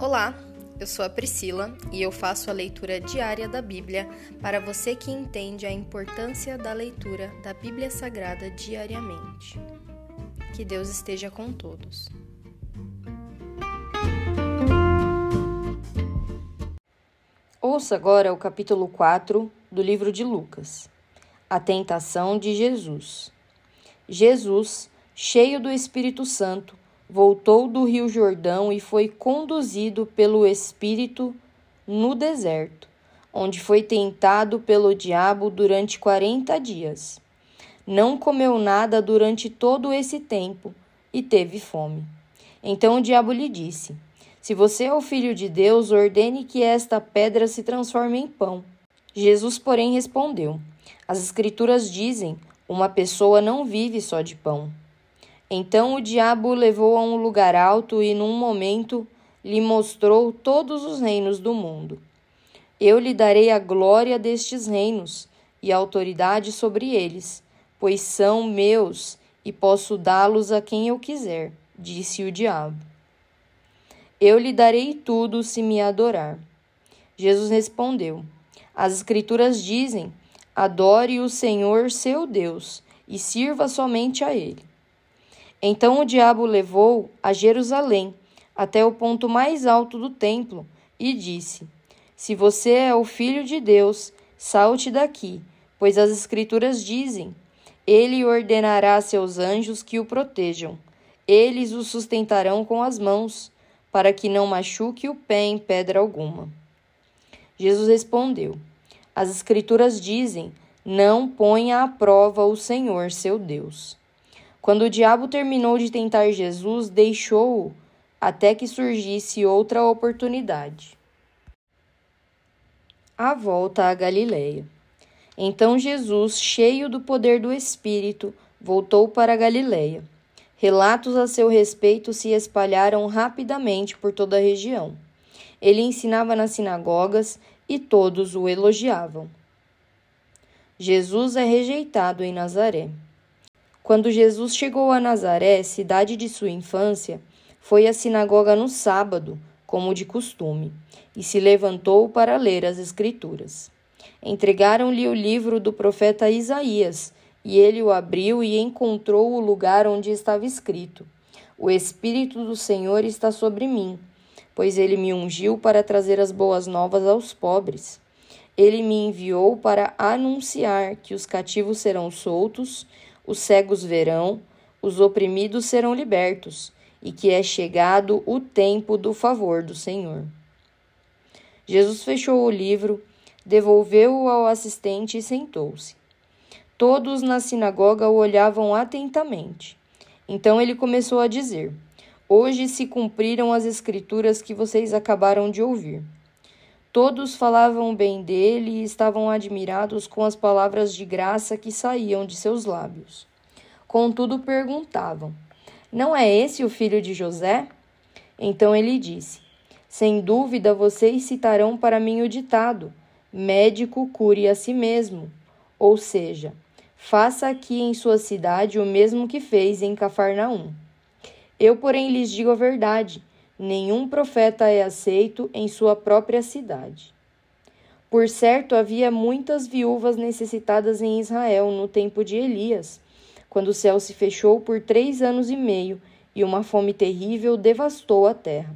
Olá, eu sou a Priscila e eu faço a leitura diária da Bíblia para você que entende a importância da leitura da Bíblia Sagrada diariamente. Que Deus esteja com todos. Ouça agora o capítulo 4 do livro de Lucas. A tentação de Jesus. Jesus, cheio do Espírito Santo, voltou do Rio Jordão e foi conduzido pelo Espírito no deserto, onde foi tentado pelo diabo durante quarenta dias. Não comeu nada durante todo esse tempo e teve fome. Então o diabo lhe disse: Se você é o filho de Deus, ordene que esta pedra se transforme em pão. Jesus, porém, respondeu: As Escrituras dizem: Uma pessoa não vive só de pão. Então o diabo o levou a um lugar alto e, num momento, lhe mostrou todos os reinos do mundo. Eu lhe darei a glória destes reinos e a autoridade sobre eles, pois são meus e posso dá-los a quem eu quiser, disse o diabo. Eu lhe darei tudo se me adorar. Jesus respondeu: As Escrituras dizem: Adore o Senhor seu Deus e sirva somente a Ele. Então o diabo levou a Jerusalém até o ponto mais alto do templo e disse: Se você é o filho de Deus, salte daqui, pois as Escrituras dizem: Ele ordenará a seus anjos que o protejam. Eles o sustentarão com as mãos, para que não machuque o pé em pedra alguma. Jesus respondeu: As Escrituras dizem: Não ponha à prova o Senhor seu Deus. Quando o diabo terminou de tentar Jesus, deixou-o até que surgisse outra oportunidade. A volta à Galileia. Então Jesus, cheio do poder do Espírito, voltou para a Galileia. Relatos a seu respeito se espalharam rapidamente por toda a região. Ele ensinava nas sinagogas e todos o elogiavam. Jesus é rejeitado em Nazaré. Quando Jesus chegou a Nazaré, cidade de sua infância, foi à sinagoga no sábado, como de costume, e se levantou para ler as Escrituras. Entregaram-lhe o livro do profeta Isaías, e ele o abriu e encontrou o lugar onde estava escrito: O Espírito do Senhor está sobre mim, pois ele me ungiu para trazer as boas novas aos pobres. Ele me enviou para anunciar que os cativos serão soltos, os cegos verão, os oprimidos serão libertos, e que é chegado o tempo do favor do Senhor. Jesus fechou o livro, devolveu-o ao assistente e sentou-se. Todos na sinagoga o olhavam atentamente. Então ele começou a dizer: Hoje se cumpriram as escrituras que vocês acabaram de ouvir. Todos falavam bem dele e estavam admirados com as palavras de graça que saíam de seus lábios. Contudo, perguntavam: Não é esse o filho de José? Então ele disse: Sem dúvida vocês citarão para mim o ditado: Médico cure a si mesmo. Ou seja, faça aqui em sua cidade o mesmo que fez em Cafarnaum. Eu, porém, lhes digo a verdade nenhum profeta é aceito em sua própria cidade. Por certo, havia muitas viúvas necessitadas em Israel no tempo de Elias, quando o céu se fechou por três anos e meio e uma fome terrível devastou a terra.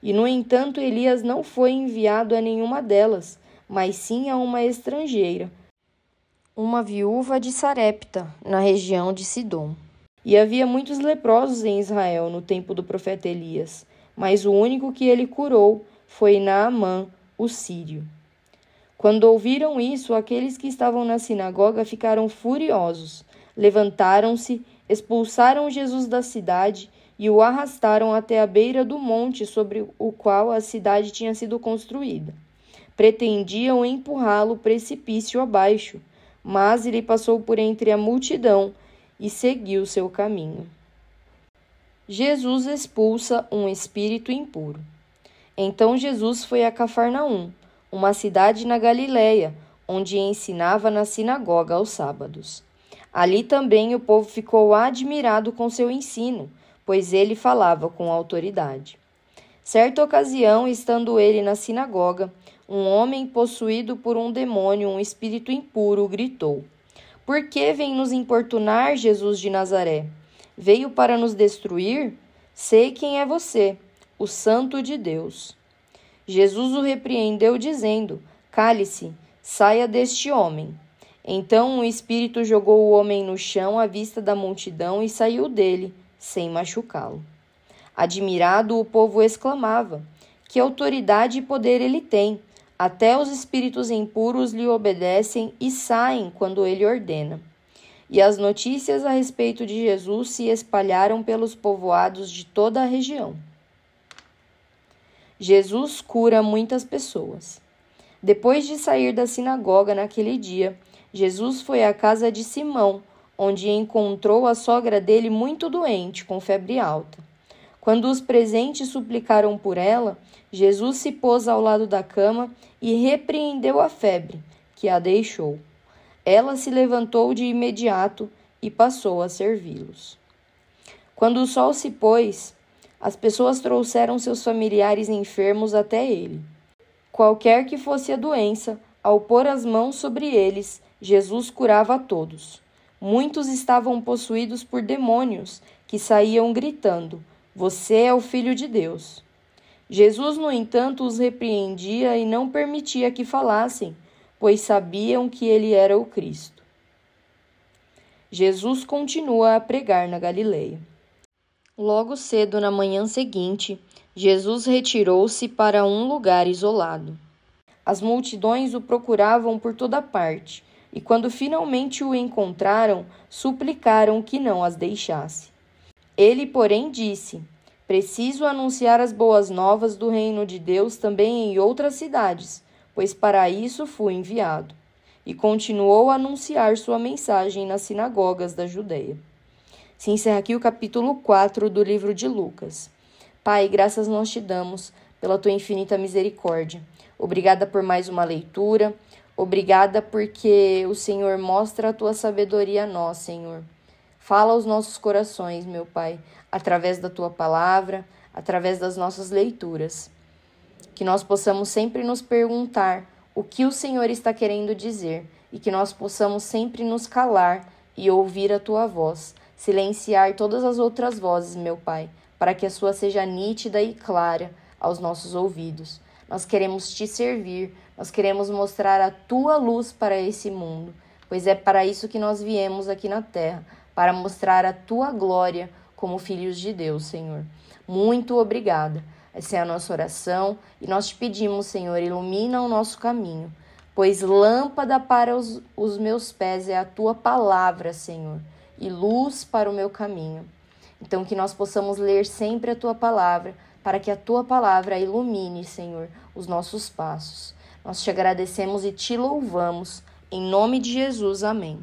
E, no entanto, Elias não foi enviado a nenhuma delas, mas sim a uma estrangeira, uma viúva de Sarepta, na região de Sidom. E havia muitos leprosos em Israel no tempo do profeta Elias mas o único que ele curou foi Naamã, o sírio. Quando ouviram isso, aqueles que estavam na sinagoga ficaram furiosos. Levantaram-se, expulsaram Jesus da cidade e o arrastaram até a beira do monte sobre o qual a cidade tinha sido construída. Pretendiam empurrá-lo precipício abaixo, mas ele passou por entre a multidão e seguiu seu caminho. Jesus expulsa um espírito impuro. Então Jesus foi a Cafarnaum, uma cidade na Galiléia, onde ensinava na sinagoga aos sábados. Ali também o povo ficou admirado com seu ensino, pois ele falava com autoridade. Certa ocasião, estando ele na sinagoga, um homem possuído por um demônio, um espírito impuro, gritou: Por que vem nos importunar, Jesus de Nazaré? Veio para nos destruir? Sei quem é você, o Santo de Deus. Jesus o repreendeu, dizendo: Cale-se, saia deste homem. Então o espírito jogou o homem no chão à vista da multidão e saiu dele, sem machucá-lo. Admirado, o povo exclamava: Que autoridade e poder ele tem! Até os espíritos impuros lhe obedecem e saem quando ele ordena. E as notícias a respeito de Jesus se espalharam pelos povoados de toda a região. Jesus cura muitas pessoas. Depois de sair da sinagoga naquele dia, Jesus foi à casa de Simão, onde encontrou a sogra dele muito doente, com febre alta. Quando os presentes suplicaram por ela, Jesus se pôs ao lado da cama e repreendeu a febre, que a deixou. Ela se levantou de imediato e passou a servi-los. Quando o sol se pôs, as pessoas trouxeram seus familiares enfermos até ele. Qualquer que fosse a doença, ao pôr as mãos sobre eles, Jesus curava a todos. Muitos estavam possuídos por demônios, que saíam gritando: você é o Filho de Deus. Jesus, no entanto, os repreendia e não permitia que falassem, pois sabiam que ele era o Cristo. Jesus continua a pregar na Galileia. Logo cedo na manhã seguinte, Jesus retirou-se para um lugar isolado. As multidões o procuravam por toda parte, e quando finalmente o encontraram, suplicaram que não as deixasse. Ele, porém, disse: Preciso anunciar as boas novas do reino de Deus também em outras cidades, pois para isso fui enviado. E continuou a anunciar sua mensagem nas sinagogas da Judéia. Se encerra aqui o capítulo 4 do livro de Lucas. Pai, graças nós te damos pela tua infinita misericórdia. Obrigada por mais uma leitura. Obrigada porque o Senhor mostra a tua sabedoria a nós, Senhor. Fala aos nossos corações, meu Pai, através da tua palavra, através das nossas leituras. Que nós possamos sempre nos perguntar o que o Senhor está querendo dizer e que nós possamos sempre nos calar e ouvir a tua voz, silenciar todas as outras vozes, meu Pai, para que a sua seja nítida e clara aos nossos ouvidos. Nós queremos te servir, nós queremos mostrar a tua luz para esse mundo, pois é para isso que nós viemos aqui na terra para mostrar a tua glória como filhos de Deus, Senhor. Muito obrigada. Essa é a nossa oração e nós te pedimos, Senhor, ilumina o nosso caminho, pois lâmpada para os, os meus pés é a tua palavra, Senhor, e luz para o meu caminho. Então, que nós possamos ler sempre a tua palavra, para que a tua palavra ilumine, Senhor, os nossos passos. Nós te agradecemos e te louvamos. Em nome de Jesus, amém.